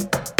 you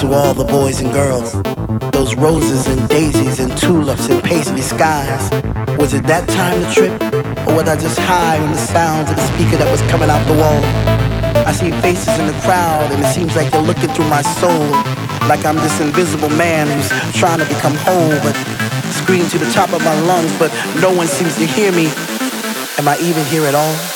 to all the boys and girls. Those roses and daisies and tulips and paisley skies. Was it that time to trip? Or was I just high on the sounds of the speaker that was coming out the wall? I see faces in the crowd and it seems like they're looking through my soul. Like I'm this invisible man who's trying to become whole, but scream to the top of my lungs, but no one seems to hear me. Am I even here at all?